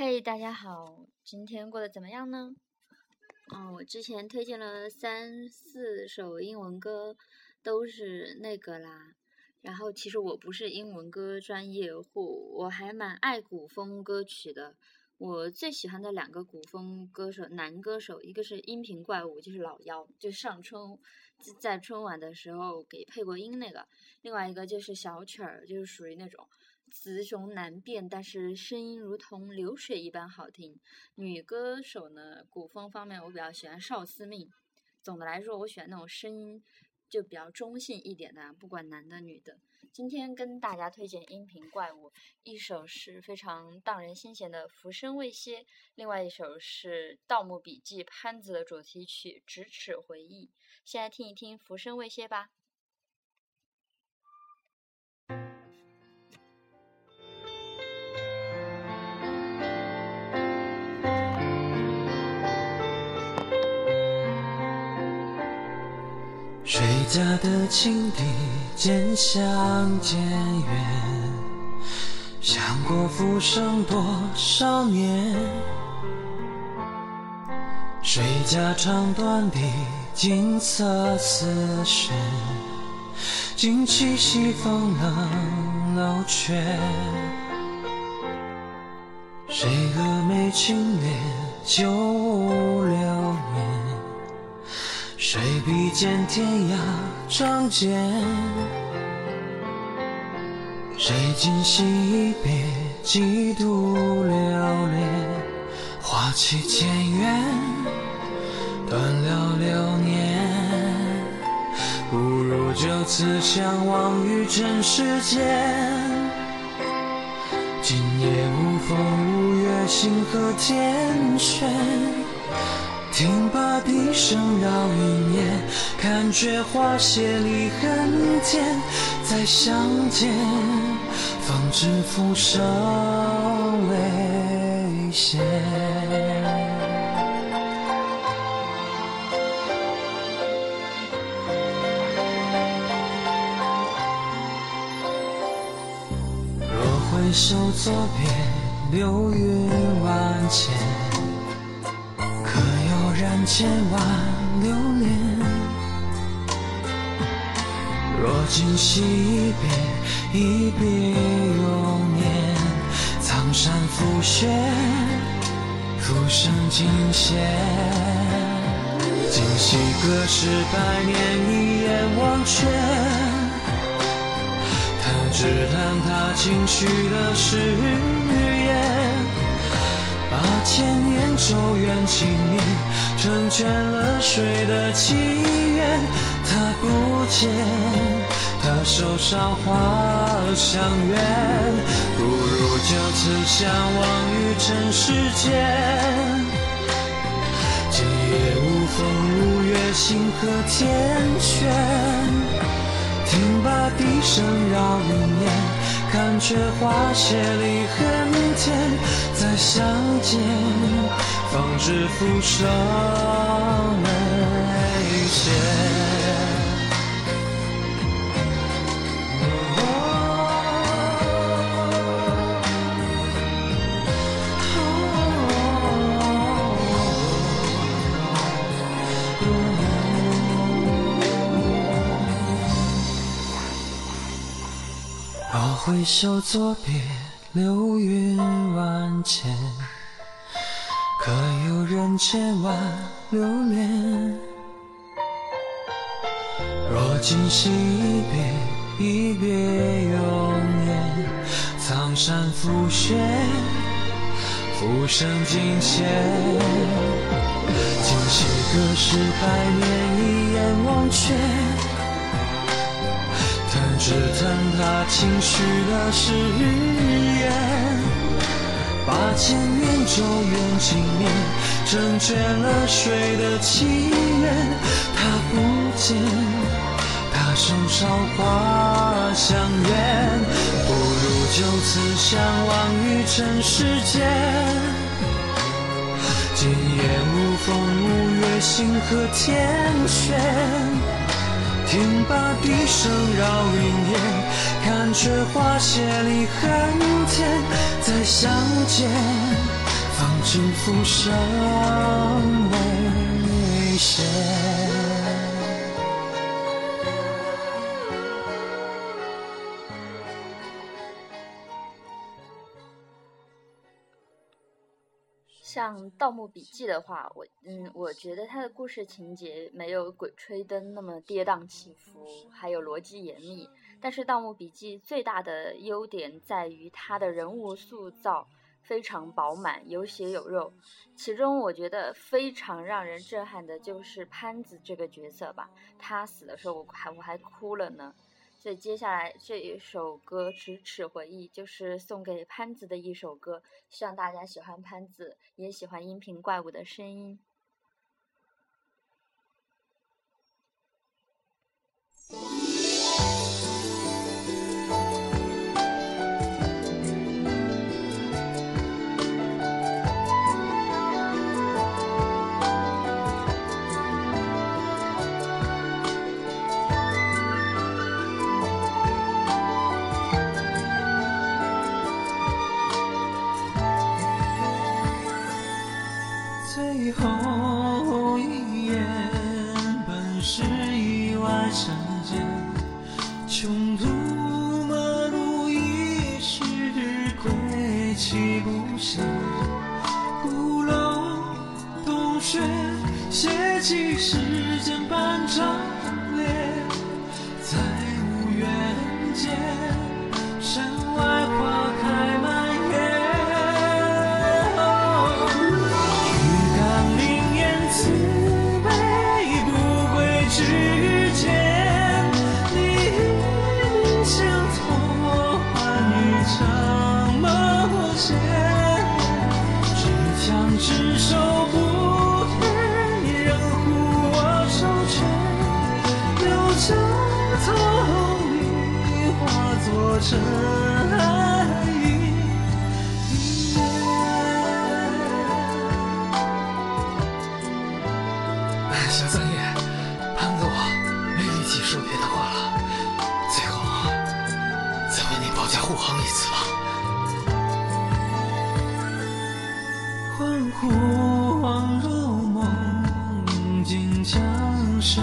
嘿，大家好，今天过得怎么样呢？嗯，我之前推荐了三四首英文歌，都是那个啦。然后其实我不是英文歌专业户，我还蛮爱古风歌曲的。我最喜欢的两个古风歌手，男歌手，一个是音频怪物，就是老妖，就上春在春晚的时候给配过音那个；另外一个就是小曲儿，就是属于那种。雌雄难辨，但是声音如同流水一般好听。女歌手呢，古风方面我比较喜欢邵思命。总的来说，我喜欢那种声音就比较中性一点的，不管男的女的。今天跟大家推荐音频怪物，一首是非常荡人心弦的《浮生未歇》，另外一首是《盗墓笔记》潘子的主题曲《咫尺回忆》。先来听一听《浮生未歇》吧。谁家的青笛渐响渐远？想过浮生多少年？谁家唱断笛锦瑟丝弦？惊起西风冷楼阙。谁蛾眉轻敛九五流年？谁比肩天涯仗剑？谁今夕一别几度流连？花期渐远，断了流年。不如就此相忘于尘世间。今夜无风无月，星河天悬。听罢笛声绕云烟，看却花谢离恨天。再相见，方知浮生未歇。若回首作别，流云万千。千万流年。若今夕一别，一别永年。苍山覆雪，浮生尽歇。今夕隔世百年，一眼忘却。弹指弹他轻许的誓言，八千年咒怨情绵。成全了谁的祈愿？他不见，他手上花香远，不如就此相忘于尘世间。今夜无风无月，星河天悬。听罢笛声绕云烟，看却花谢离恨天，再相见。方知浮生未歇。若回首作别，流云万千。可有人千万留恋？若今夕一别，一别永年。苍山覆雪，浮生尽歇。今夕隔世百年，一眼忘却。弹指弹他轻许的誓言。八千年咒怨情绵，成全了谁的祈愿？他不见，他手上花香远，不如就此相忘于尘世间。今夜无风无月，星河天悬。听罢笛声绕云烟，看却花谢离恨天。再相见，方知浮生未歇。像《盗墓笔记》的话，我嗯，我觉得它的故事情节没有《鬼吹灯》那么跌宕起伏，还有逻辑严密。但是《盗墓笔记》最大的优点在于它的人物塑造非常饱满，有血有肉。其中我觉得非常让人震撼的就是潘子这个角色吧，他死的时候我还我还哭了呢。所以接下来这一首歌《咫尺回忆》就是送给潘子的一首歌，希望大家喜欢潘子，也喜欢音频怪物的声音。最后一眼，本是意外相见，穷途末路一时归期不现。鼓楼冬雪，写起世间半张脸，在无缘间，小三爷，潘子我没力气说别的话了，最后再为你保驾护航一次吧。恍惚恍如梦境将生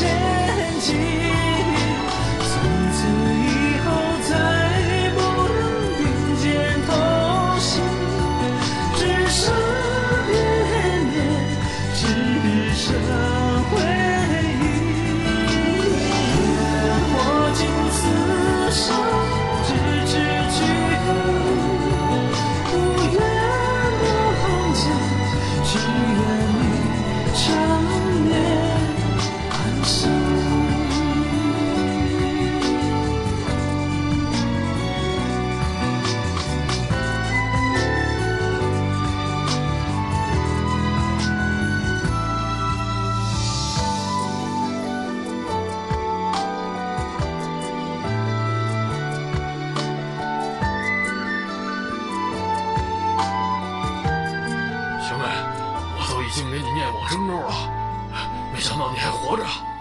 个你还活着。